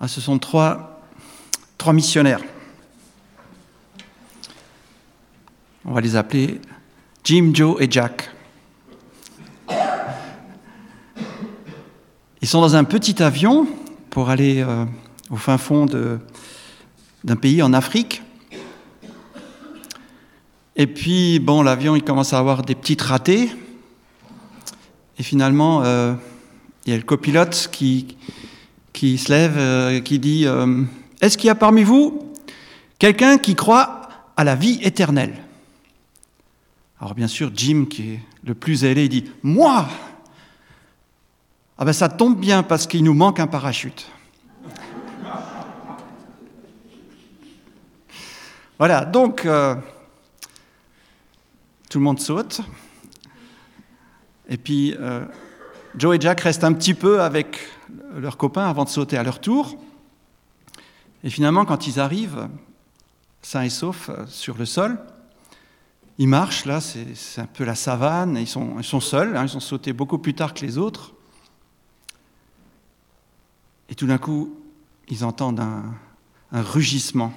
Ah, ce sont trois, missionnaires. On va les appeler Jim, Joe et Jack. Ils sont dans un petit avion pour aller euh, au fin fond d'un pays en Afrique. Et puis, bon, l'avion, il commence à avoir des petites ratées. Et finalement, euh, il y a le copilote qui, qui se lève, euh, qui dit euh, Est-ce qu'il y a parmi vous quelqu'un qui croit à la vie éternelle? Alors, bien sûr, Jim, qui est le plus ailé, dit Moi Ah ben, ça tombe bien parce qu'il nous manque un parachute. voilà, donc. Tout le monde saute. Et puis, euh, Joe et Jack restent un petit peu avec leurs copains avant de sauter à leur tour. Et finalement, quand ils arrivent, sains et saufs, euh, sur le sol, ils marchent, là, c'est un peu la savane, ils sont, ils seuls, hein, ils ont sauté beaucoup plus tard que les autres. Et tout d'un coup, ils entendent un, un rugissement.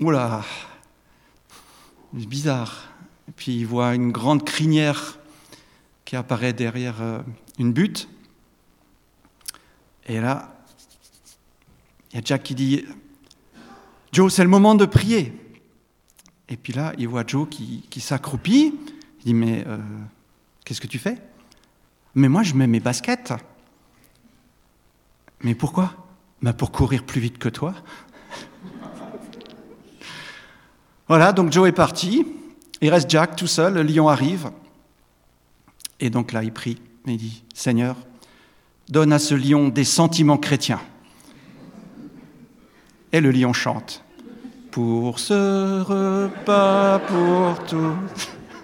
Oula, c'est bizarre. Et puis il voit une grande crinière qui apparaît derrière euh, une butte. Et là, il y a Jack qui dit Joe, c'est le moment de prier. Et puis là, il voit Joe qui, s'accroupit. Il dit Mais euh, qu'est-ce que tu fais? Mais moi, je mets mes baskets. Mais pourquoi? Ben, Pour courir plus vite que toi. Voilà, donc Joe est parti. Il reste Jack tout seul. Le lion arrive. Et donc là, il prie. Il dit Seigneur, donne à ce lion des sentiments chrétiens. Et le lion chante Pour ce repas, pour tout.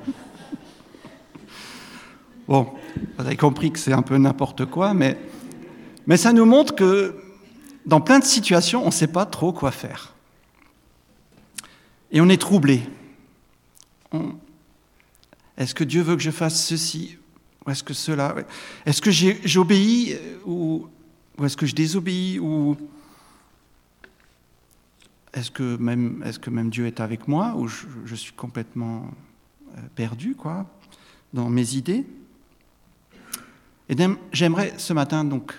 Bon, vous avez compris que c'est un peu n'importe quoi, mais, mais ça nous montre que dans plein de situations, on ne sait pas trop quoi faire. Et on est troublé. Est-ce que Dieu veut que je fasse ceci? Est-ce que cela Est-ce que j'obéis ou, est-ce que je désobéis ou est-ce que même est-ce que même Dieu est avec moi ou je, suis complètement euh, perdu quoi dans mes idées? Et j'aimerais ce matin donc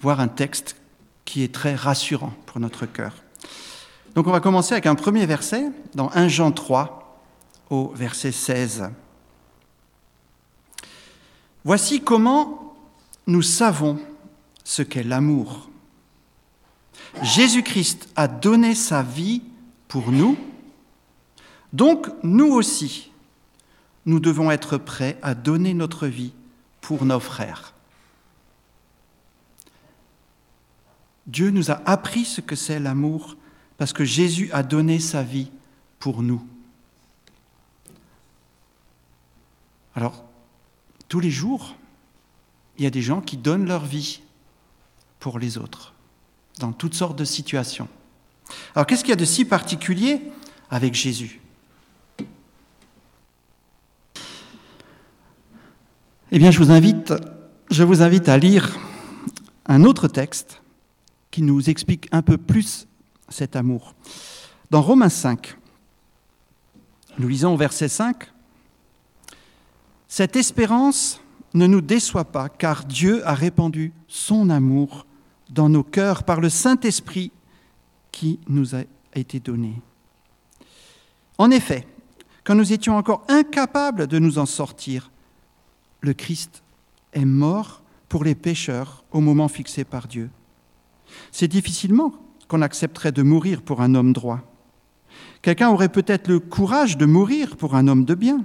voir un texte qui est très rassurant pour notre cœur. Donc on va commencer avec un premier verset dans 1 Jean 3 au verset 16. Voici comment nous savons ce qu'est l'amour. Jésus-Christ a donné sa vie pour nous, donc nous aussi, nous devons être prêts à donner notre vie pour nos frères. Dieu nous a appris ce que c'est l'amour parce que Jésus a donné sa vie pour nous. Alors, tous les jours, il y a des gens qui donnent leur vie pour les autres, dans toutes sortes de situations. Alors, qu'est-ce qu'il y a de si particulier avec Jésus? Eh bien, je vous invite, je vous invite à lire un autre texte qui nous explique un peu plus cet amour. Dans Romains 5, nous lisons au verset 5, Cette espérance ne nous déçoit pas, car Dieu a répandu son amour dans nos cœurs par le Saint-Esprit qui nous a été donné. En effet, quand nous étions encore incapables de nous en sortir, le Christ est mort pour les pécheurs au moment fixé par Dieu. C'est difficilement qu'on accepterait de mourir pour un homme droit. Quelqu'un aurait peut-être le courage de mourir pour un homme de bien.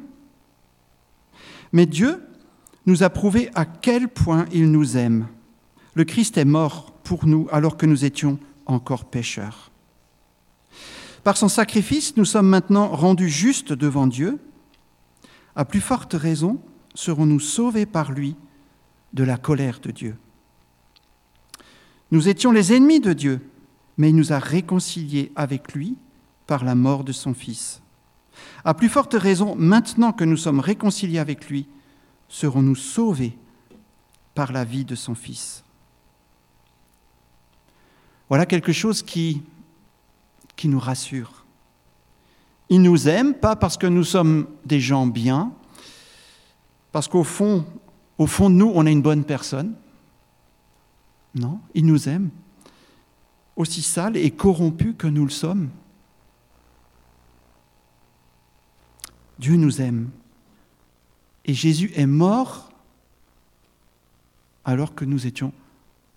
Mais Dieu nous a prouvé à quel point il nous aime. Le Christ est mort pour nous alors que nous étions encore pécheurs. Par son sacrifice, nous sommes maintenant rendus justes devant Dieu. À plus forte raison, serons-nous sauvés par lui de la colère de Dieu. Nous étions les ennemis de Dieu, mais il nous a réconciliés avec lui par la mort de son Fils. À plus forte raison, maintenant que nous sommes réconciliés avec lui, serons-nous sauvés par la vie de son Fils. Voilà quelque chose qui, nous rassure. Il nous aime, pas parce que nous sommes des gens bien, parce qu'au fond, au fond de nous, on est une bonne personne. Non, il nous aime, aussi sale et corrompu que nous le sommes. Dieu nous aime. Et Jésus est mort alors que nous étions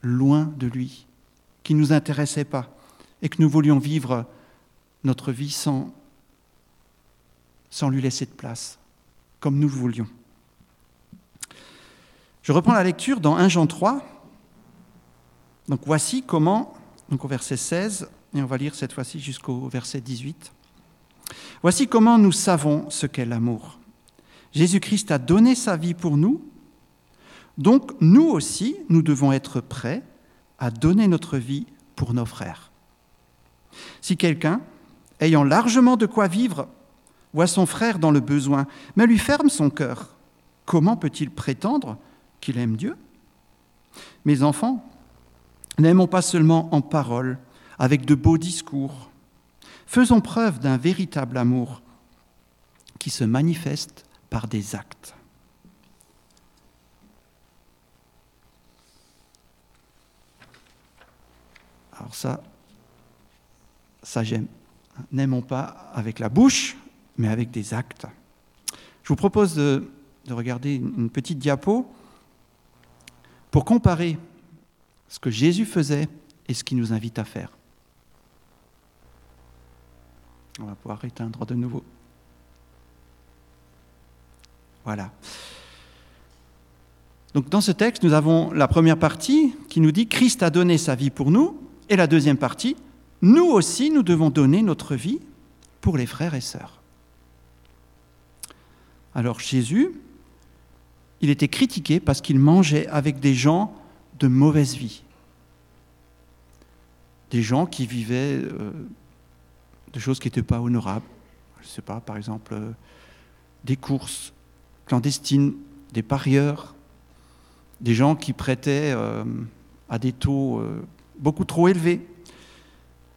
loin de lui, qui ne nous intéressait pas, et que nous voulions vivre notre vie sans, lui laisser de place, comme nous le voulions. Je reprends la lecture dans 1 Jean 3. Donc voici comment, donc au verset 16, et on va lire cette fois-ci jusqu'au verset 18. Voici comment nous savons ce qu'est l'amour. Jésus-Christ a donné sa vie pour nous, donc nous aussi, nous devons être prêts à donner notre vie pour nos frères. Si quelqu'un, ayant largement de quoi vivre, voit son frère dans le besoin, mais lui ferme son cœur, comment peut-il prétendre qu'il aime Dieu? Mes enfants, n'aimons pas seulement en parole, avec de beaux discours. Faisons preuve d'un véritable amour qui se manifeste par des actes. Alors ça, ça j'aime. N'aimons pas avec la bouche, mais avec des actes. Je vous propose de, regarder une petite diapo pour comparer ce que Jésus faisait et ce qu'il nous invite à faire. On va pouvoir éteindre de nouveau. Voilà. Donc dans ce texte, nous avons la première partie qui nous dit Christ a donné sa vie pour nous, et la deuxième partie, nous aussi, nous devons donner notre vie pour les frères et sœurs. Alors Jésus, il était critiqué parce qu'il mangeait avec des gens de mauvaise vie, des gens qui vivaient euh, de choses qui n'étaient pas honorables. Je ne sais pas, par exemple, euh, des courses clandestines, des parieurs, des gens qui prêtaient euh, à des taux beaucoup trop élevés,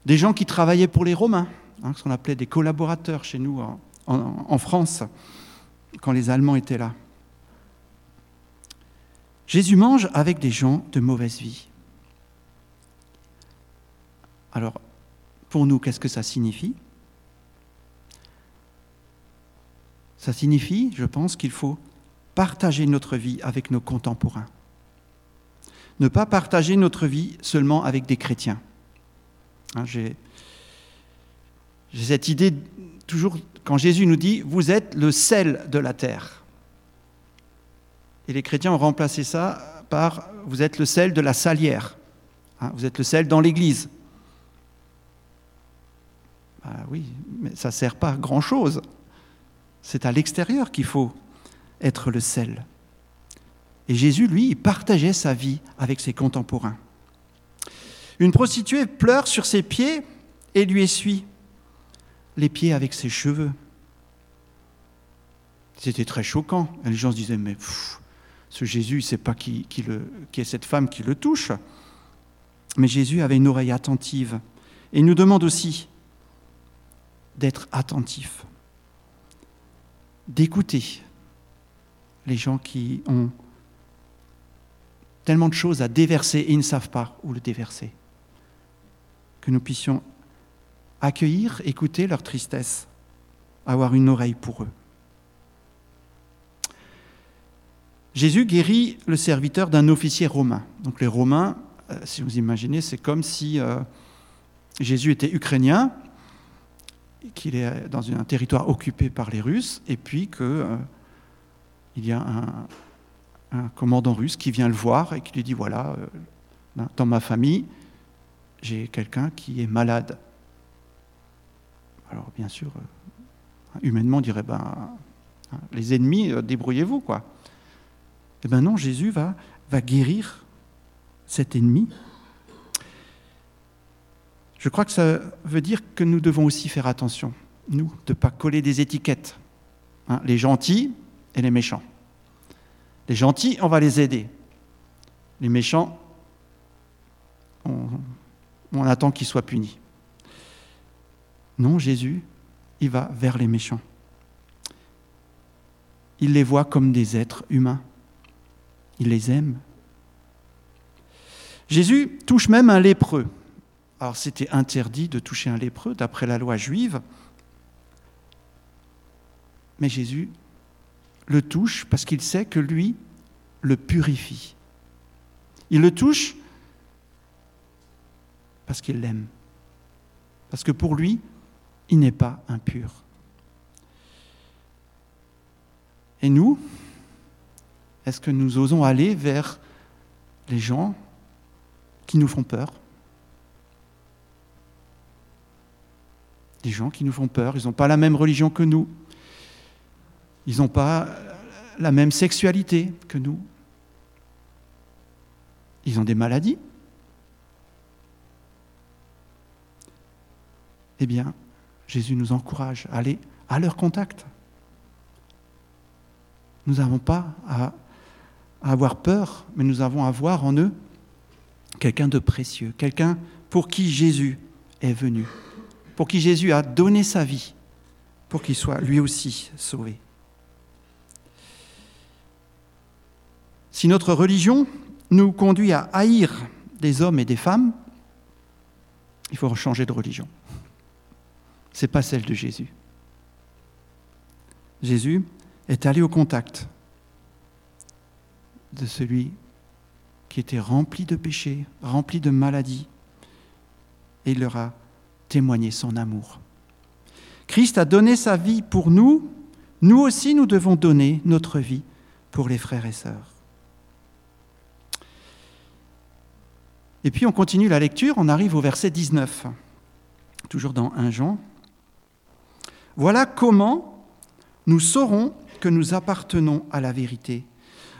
des gens qui travaillaient pour les Romains, hein, ce qu'on appelait des collaborateurs chez nous en France, quand les Allemands étaient là. Jésus mange avec des gens de mauvaise vie. Alors, pour nous, qu'est-ce que ça signifie? Ça signifie, je pense, qu'il faut partager notre vie avec nos contemporains. Ne pas partager notre vie seulement avec des chrétiens. Hein, j'ai cette idée toujours quand Jésus nous dit, vous êtes le sel de la terre. Et les chrétiens ont remplacé ça par, vous êtes le sel de la salière. Hein, vous êtes le sel dans l'Église. Bah oui, mais ça ne sert pas grand-chose. C'est à l'extérieur qu'il faut être le sel. Et Jésus, lui, partageait sa vie avec ses contemporains. Une prostituée pleure sur ses pieds et lui essuie les pieds avec ses cheveux. C'était très choquant. Les gens se disaient, mais ce Jésus, il ne sait pas qui, qui est cette femme qui le touche. Mais Jésus avait une oreille attentive. Et il nous demande aussi d'être attentif, d'écouter les gens qui ont tellement de choses à déverser et ils ne savent pas où le déverser. Que nous puissions accueillir, écouter leur tristesse, avoir une oreille pour eux. Jésus guérit le serviteur d'un officier romain. Donc les Romains, euh, si vous imaginez, c'est comme si euh, Jésus était ukrainien, qu'il est dans un territoire occupé par les Russes, et puis qu'il euh, y a un, commandant russe qui vient le voir et qui lui dit, voilà, dans ma famille, j'ai quelqu'un qui est malade. Alors bien sûr, humainement, on dirait, ben, les ennemis, débrouillez-vous, quoi. Eh bien non, Jésus va, va guérir cet ennemi. Je crois que ça veut dire que nous devons aussi faire attention, nous, de ne pas coller des étiquettes. Hein, les gentils et les méchants. Les gentils, on va les aider. Les méchants, on, attend qu'il soit puni. Non, Jésus, il va vers les méchants. Il les voit comme des êtres humains. Il les aime. Jésus touche même un lépreux. Alors c'était interdit de toucher un lépreux d'après la loi juive. Mais Jésus le touche parce qu'il sait que lui le purifie. Il le touche parce qu'il l'aime. Parce que pour lui, il n'est pas impur. Et nous, est-ce que nous osons aller vers les gens qui nous font peur? Des gens qui nous font peur, ils n'ont pas la même religion que nous, ils n'ont pas la même sexualité que nous, ils ont des maladies. Eh bien, Jésus nous encourage à aller à leur contact. Nous n'avons pas à, avoir peur, mais nous avons à voir en eux quelqu'un de précieux, quelqu'un pour qui Jésus est venu, pour qui Jésus a donné sa vie, pour qu'il soit lui aussi sauvé. Si notre religion nous conduit à haïr des hommes et des femmes, il faut changer de religion. Ce n'est pas celle de Jésus. Jésus est allé au contact de celui qui était rempli de péchés, rempli de maladies, et il leur a témoigné son amour. Christ a donné sa vie pour nous, nous aussi nous devons donner notre vie pour les frères et sœurs. Et puis on continue la lecture, on arrive au verset 19, toujours dans 1 Jean. Voilà comment nous saurons que nous appartenons à la vérité.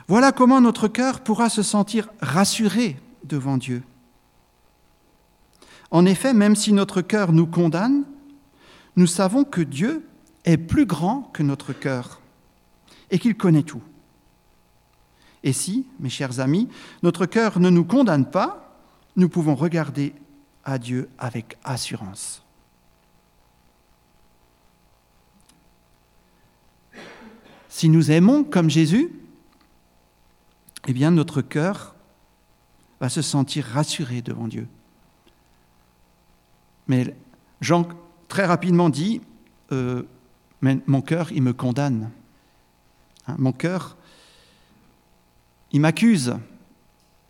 Voilà comment notre cœur pourra se sentir rassuré devant Dieu. En effet, même si notre cœur nous condamne, nous savons que Dieu est plus grand que notre cœur et qu'il connaît tout. Et si, mes chers amis, notre cœur ne nous condamne pas, nous pouvons regarder à Dieu avec assurance. Si nous aimons comme Jésus, eh bien notre cœur va se sentir rassuré devant Dieu. Mais Jean très rapidement dit, euh, mon cœur, il me condamne. Hein, mon cœur, il m'accuse.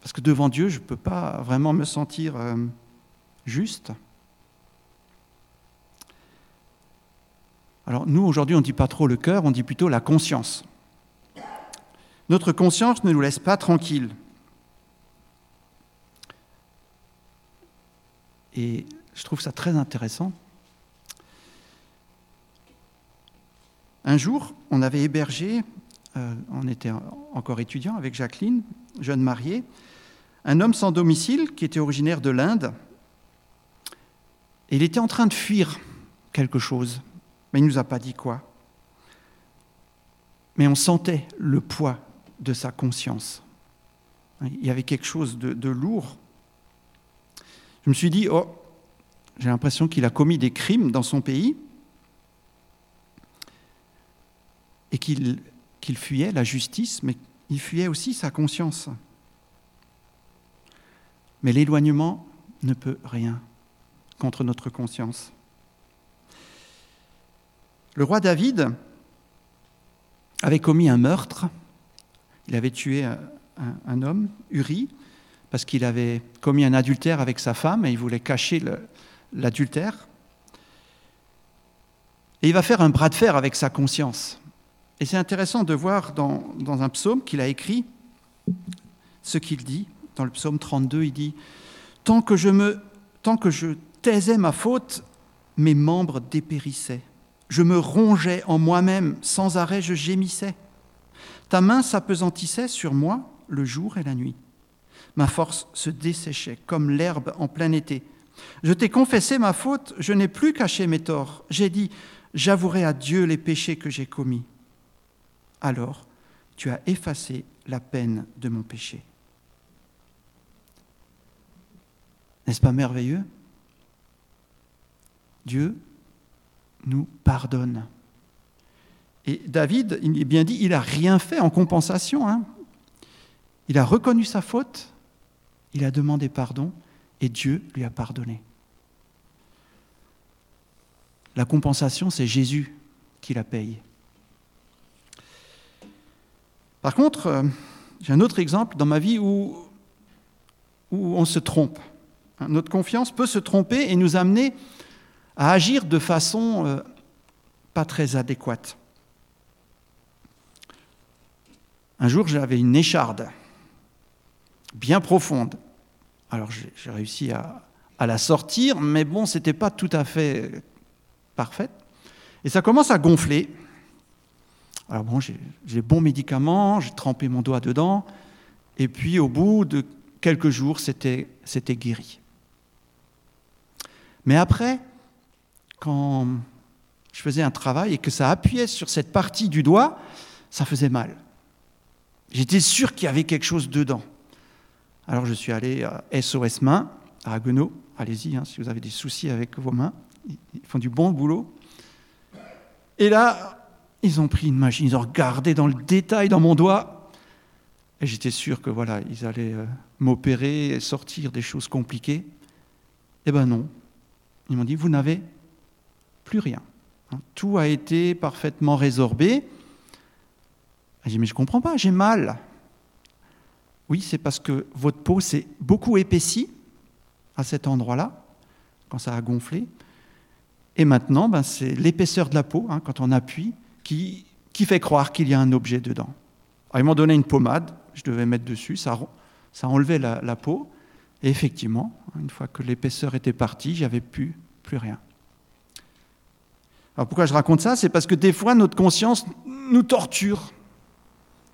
Parce que devant Dieu, je ne peux pas vraiment me sentir euh, juste. Alors nous, aujourd'hui, on ne dit pas trop le cœur, on dit plutôt la conscience. Notre conscience ne nous laisse pas tranquilles. Et je trouve ça très intéressant. Un jour, on avait hébergé, euh, on était encore étudiant avec Jacqueline, jeune mariée, un homme sans domicile qui était originaire de l'Inde. il était en train de fuir quelque chose, mais il ne nous a pas dit quoi. Mais on sentait le poids de sa conscience. Il y avait quelque chose de, de lourd. Je me suis dit, oh, j'ai l'impression qu'il a commis des crimes dans son pays et qu'il fuyait la justice, mais il fuyait aussi sa conscience. Mais l'éloignement ne peut rien contre notre conscience. Le roi David avait commis un meurtre. Il avait tué un, homme, Uri, parce qu'il avait commis un adultère avec sa femme et il voulait cacher l'adultère. Et il va faire un bras de fer avec sa conscience. Et c'est intéressant de voir dans, un psaume qu'il a écrit ce qu'il dit dans le psaume 32, il dit Tant que je, me, tant que je taisais ma faute, mes membres dépérissaient. Je me rongeais en moi-même, sans arrêt je gémissais. Ta main s'apesantissait sur moi le jour et la nuit. Ma force se desséchait comme l'herbe en plein été. Je t'ai confessé ma faute, je n'ai plus caché mes torts. J'ai dit, j'avouerai à Dieu les péchés que j'ai commis. Alors, tu as effacé la peine de mon péché. N'est-ce pas merveilleux? Dieu nous pardonne. Et David, il est bien dit, il n'a rien fait en compensation. Hein. Il a reconnu sa faute, il a demandé pardon, et Dieu lui a pardonné. La compensation, c'est Jésus qui la paye. Par contre, euh, j'ai un autre exemple dans ma vie où, on se trompe. Notre confiance peut se tromper et nous amener à agir de façon euh, pas très adéquate. Un jour, j'avais une écharde bien profonde. Alors j'ai réussi à, la sortir, mais bon, ce n'était pas tout à fait parfait. Et ça commence à gonfler. Alors bon, j'ai les bons médicaments, j'ai trempé mon doigt dedans, et puis au bout de quelques jours, c'était guéri. Mais après, quand je faisais un travail et que ça appuyait sur cette partie du doigt, ça faisait mal. J'étais sûr qu'il y avait quelque chose dedans. Alors je suis allé à SOS Main, à Haguenau. Allez-y, hein, si vous avez des soucis avec vos mains. Ils font du bon boulot. Et là, ils ont pris une machine, ils ont regardé dans le détail dans mon doigt. Et j'étais sûr que voilà, ils allaient euh, m'opérer et sortir des choses compliquées. Eh ben non. Ils m'ont dit, vous n'avez plus rien. Hein, tout a été parfaitement résorbé. J'ai dit, mais je ne comprends pas, j'ai mal. Oui, c'est parce que votre peau s'est beaucoup épaissie à cet endroit-là, quand ça a gonflé. Et maintenant, ben, c'est l'épaisseur de la peau, hein, quand on appuie, qui, fait croire qu'il y a un objet dedans. Ils m'ont donné une pommade, je devais mettre dessus, ça, enlevait la, la peau. Et effectivement, une fois que l'épaisseur était partie, j'avais plus, plus rien. Alors pourquoi je raconte ça? C'est parce que des fois, notre conscience nous torture,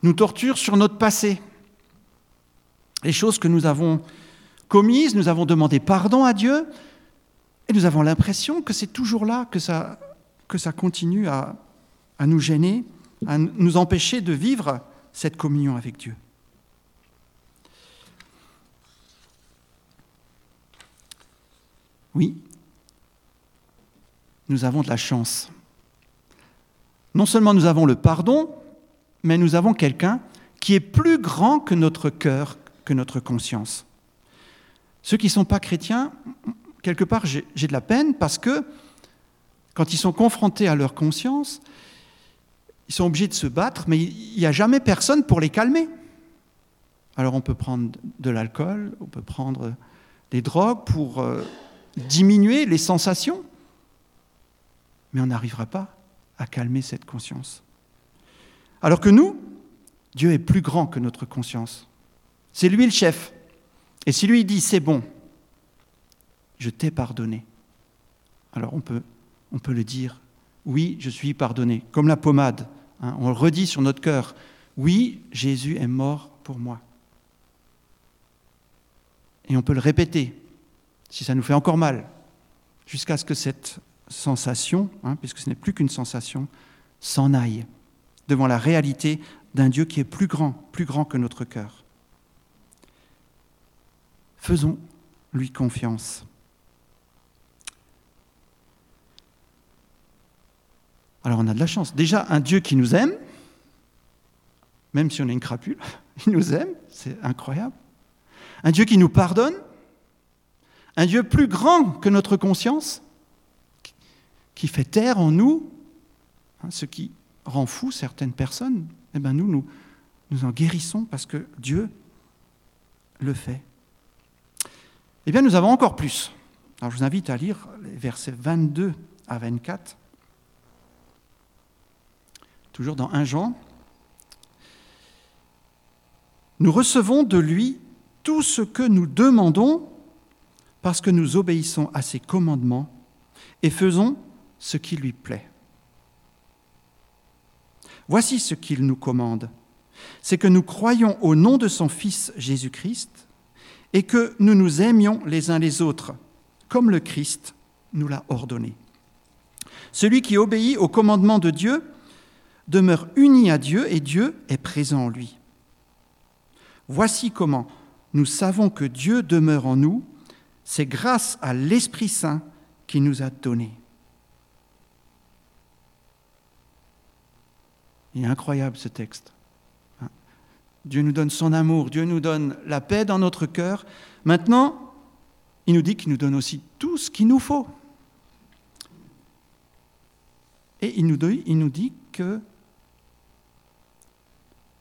nous torture sur notre passé les choses que nous avons commises, nous avons demandé pardon à Dieu, et nous avons l'impression que c'est toujours là que ça, continue à, à nous gêner, à nous empêcher de vivre cette communion avec Dieu. Oui, nous avons de la chance. Non seulement nous avons le pardon, mais nous avons quelqu'un qui est plus grand que notre cœur, notre conscience. Ceux qui ne sont pas chrétiens, quelque part, j'ai de la peine parce que quand ils sont confrontés à leur conscience, ils sont obligés de se battre, mais il n'y a jamais personne pour les calmer. Alors on peut prendre de l'alcool, on peut prendre des drogues pour euh, diminuer les sensations, mais on n'arrivera pas à calmer cette conscience. Alors que nous, Dieu est plus grand que notre conscience. C'est lui le chef. Et si lui dit c'est bon, je t'ai pardonné, alors on peut, le dire, oui, je suis pardonné, comme la pommade. Hein, on le redit sur notre cœur, oui, Jésus est mort pour moi. Et on peut le répéter, si ça nous fait encore mal, jusqu'à ce que cette sensation, hein, puisque ce n'est plus qu'une sensation, s'en aille devant la réalité d'un Dieu qui est plus grand, plus grand que notre cœur. Faisons-lui confiance. Alors on a de la chance. Déjà, un Dieu qui nous aime, même si on est une crapule, il nous aime, c'est incroyable. Un Dieu qui nous pardonne, un Dieu plus grand que notre conscience, qui fait taire en nous hein, ce qui rend fou certaines personnes. Eh bien nous, nous, nous en guérissons parce que Dieu le fait. Eh bien, nous avons encore plus. Je vous invite à lire les versets 22 à 24, toujours dans 1 Jean. Nous recevons de lui tout ce que nous demandons parce que nous obéissons à ses commandements et faisons ce qui lui plaît. Voici ce qu'il nous commande. C'est que nous croyons au nom de son Fils Jésus-Christ et que nous nous aimions les uns les autres, comme le Christ nous l'a ordonné. Celui qui obéit au commandement de Dieu demeure uni à Dieu et Dieu est présent en lui. Voici comment nous savons que Dieu demeure en nous, C'est grâce à l'Esprit Saint qui nous a donné. Il est incroyable ce texte. Dieu nous donne son amour, Dieu nous donne la paix dans notre cœur. Maintenant, il nous dit qu'il nous donne aussi tout ce qu'il nous faut. Et il nous dit, il nous que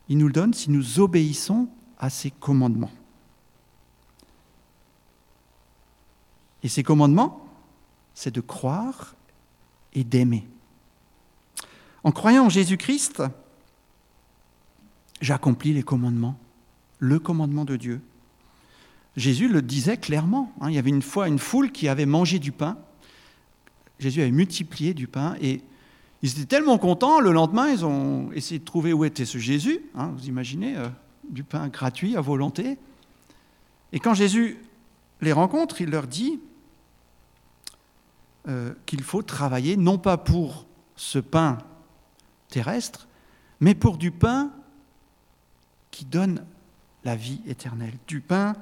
il nous le donne si nous obéissons à ses commandements. Et ces commandements, c'est de croire et d'aimer. En croyant en Jésus-Christ, j'accomplis les commandements, le commandement de Dieu. Jésus le disait clairement. Hein. il y avait une fois une foule qui avait mangé du pain. Jésus avait multiplié du pain et ils étaient tellement contents. Le lendemain, ils ont essayé de trouver où était ce Jésus. Hein, vous imaginez, euh, du pain gratuit à volonté. Et quand Jésus les rencontre, il leur dit euh, qu'il faut travailler non pas pour ce pain terrestre, mais pour du pain qui donne la vie éternelle, du pain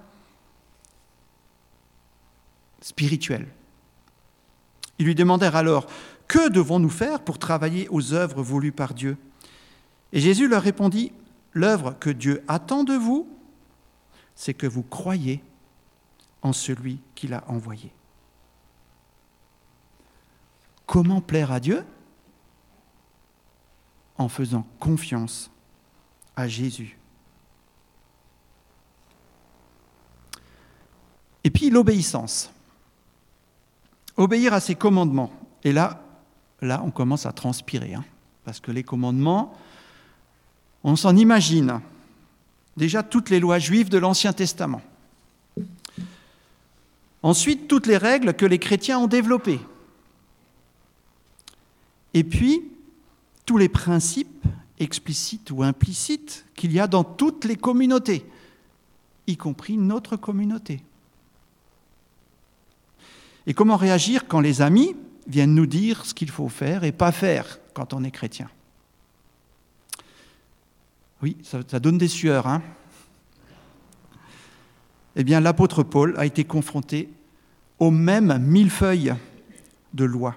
spirituel. Ils lui demandèrent alors, que devons-nous faire pour travailler aux œuvres voulues par Dieu? Et Jésus leur répondit, l'œuvre que Dieu attend de vous, c'est que vous croyez en celui qu'il a envoyé. Comment plaire à Dieu? En faisant confiance à Jésus. Et puis l'obéissance. Obéir à ses commandements. Et là, là, on commence à transpirer, hein, parce que les commandements, on s'en imagine. Déjà toutes les lois juives de l'Ancien Testament. Ensuite, toutes les règles que les chrétiens ont développées. Et puis, tous les principes explicites ou implicites qu'il y a dans toutes les communautés, y compris notre communauté. Et comment réagir quand les amis viennent nous dire ce qu'il faut faire et pas faire quand on est chrétien? Oui, ça, donne des sueurs. Hein eh bien, l'apôtre Paul a été confronté aux mêmes millefeuilles de loi.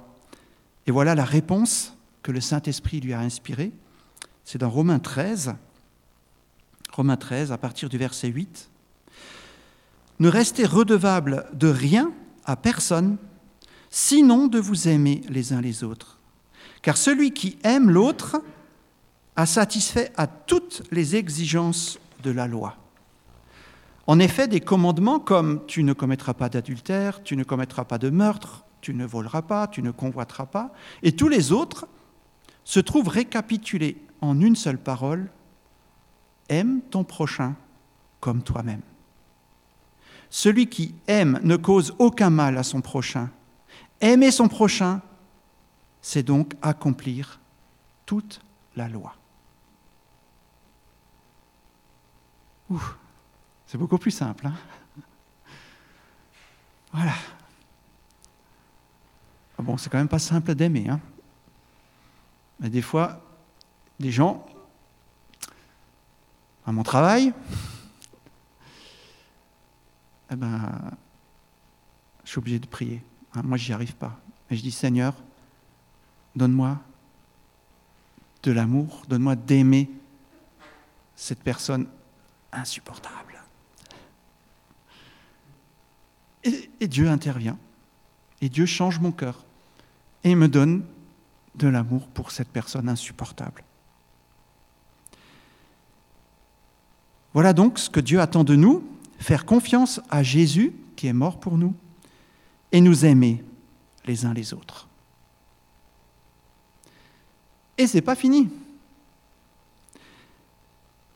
Et voilà la réponse que le Saint-Esprit lui a inspiré, c'est dans Romains 13, Romains 13, à partir du verset 8. Ne restez redevables de rien à personne, sinon de vous aimer les uns les autres. Car celui qui aime l'autre a satisfait à toutes les exigences de la loi. En effet, des commandements comme tu ne commettras pas d'adultère, tu ne commettras pas de meurtre, tu ne voleras pas, tu ne convoiteras pas, et tous les autres se trouve récapitulé en une seule parole, aime ton prochain comme toi-même. Celui qui aime ne cause aucun mal à son prochain. Aimer son prochain, c'est donc accomplir toute la loi. c'est beaucoup plus simple. Hein voilà. Ah bon, c'est quand même pas simple d'aimer. Hein mais des fois, des gens, à mon travail, eh ben, je suis obligé de prier. Hein, moi, j'y arrive pas. Et je dis, Seigneur, donne-moi de l'amour, donne-moi d'aimer cette personne insupportable. Et, et, Dieu intervient. Et Dieu change mon cœur. Et me donne de l'amour pour cette personne insupportable. Voilà donc ce que Dieu attend de nous, faire confiance à Jésus qui est mort pour nous et nous aimer les uns les autres. Et ce n'est pas fini.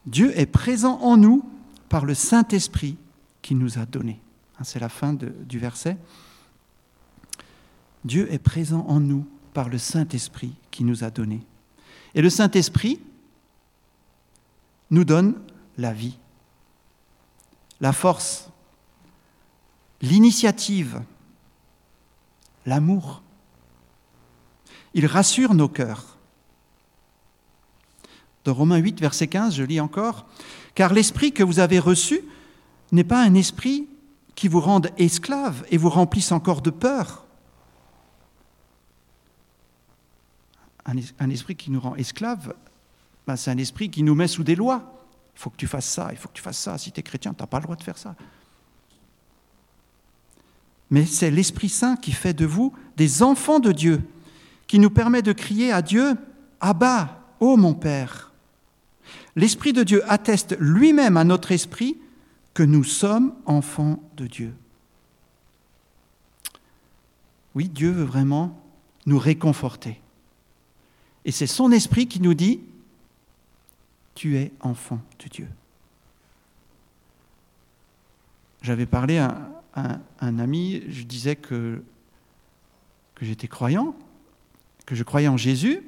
Dieu est présent en nous par le Saint-Esprit qu'il nous a donné. Hein, c'est la fin du verset. Dieu est présent en nous par le Saint-Esprit qui nous a donné. Et le Saint-Esprit nous donne la vie, la force, l'initiative, l'amour. Il rassure nos cœurs. Dans Romains 8, verset 15, je lis encore, Car l'esprit que vous avez reçu n'est pas un esprit qui vous rendent esclaves et vous remplissent encore de peur. Un, esprit qui nous rend esclaves, ben, c'est un esprit qui nous met sous des lois. Il faut que tu fasses ça, il faut que tu fasses ça. Si tu es chrétien, tu n'as pas le droit de faire ça. Mais c'est l'Esprit Saint qui fait de vous des enfants de Dieu, qui nous permet de crier à Dieu, Abba, ô mon Père. L'Esprit de Dieu atteste lui-même à notre esprit que nous sommes enfants de Dieu. Oui, Dieu veut vraiment nous réconforter. Et c'est son esprit qui nous dit, tu es enfant de Dieu. J'avais parlé à un, ami, je disais que, j'étais croyant, que je croyais en Jésus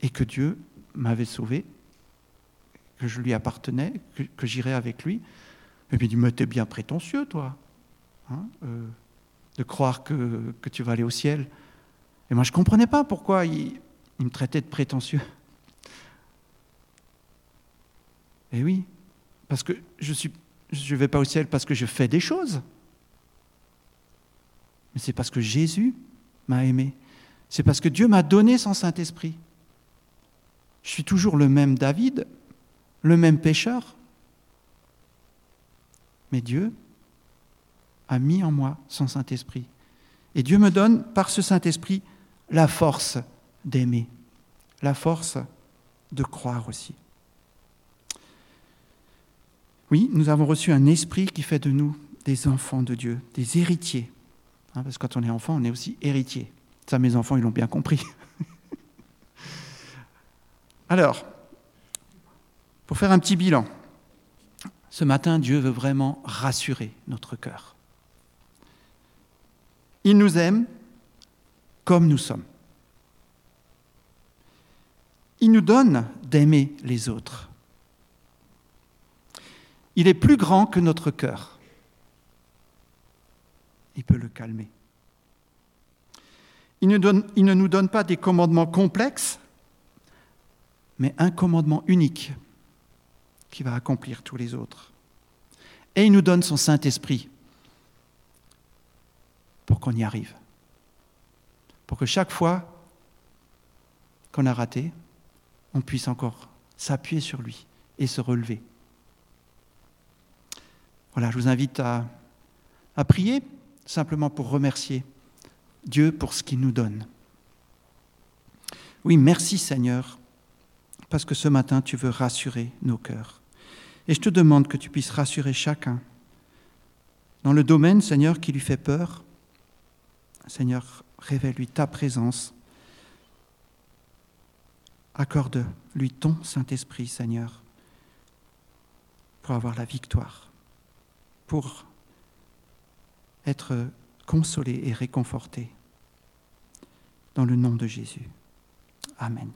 et que Dieu m'avait sauvé, que je lui appartenais, que, j'irais avec lui. Et puis il dit, mais t'es bien prétentieux, toi, hein, euh, de croire que, tu vas aller au ciel. Et moi, je ne comprenais pas pourquoi il me traitait de prétentieux. Et oui, parce que je ne vais pas au ciel parce que je fais des choses, mais c'est parce que Jésus m'a aimé. C'est parce que Dieu m'a donné son Saint-Esprit. Je suis toujours le même David, le même pécheur, mais Dieu a mis en moi son Saint-Esprit. Et Dieu me donne par ce Saint-Esprit la force d'aimer, la force de croire aussi. Oui, nous avons reçu un esprit qui fait de nous des enfants de Dieu, des héritiers. Hein, parce que quand on est enfant, on est aussi héritier. Ça, mes enfants, ils l'ont bien compris. Alors, pour faire un petit bilan, ce matin, Dieu veut vraiment rassurer notre cœur. Il nous aime comme nous sommes. Il nous donne d'aimer les autres. Il est plus grand que notre cœur. Il peut le calmer. Il ne, nous donne pas des commandements complexes, mais un commandement unique qui va accomplir tous les autres. Et il nous donne son Saint-Esprit pour qu'on y arrive. Pour que chaque fois qu'on a raté, on puisse encore s'appuyer sur lui et se relever. Voilà, je vous invite à, prier simplement pour remercier Dieu pour ce qu'il nous donne. Oui, merci Seigneur, parce que ce matin tu veux rassurer nos cœurs. Et je te demande que tu puisses rassurer chacun dans le domaine, Seigneur, qui lui fait peur. Seigneur, révèle-lui ta présence. Accorde-lui ton Saint-Esprit, Seigneur, pour avoir la victoire pour être consolé et réconforté dans le nom de Jésus. Amen.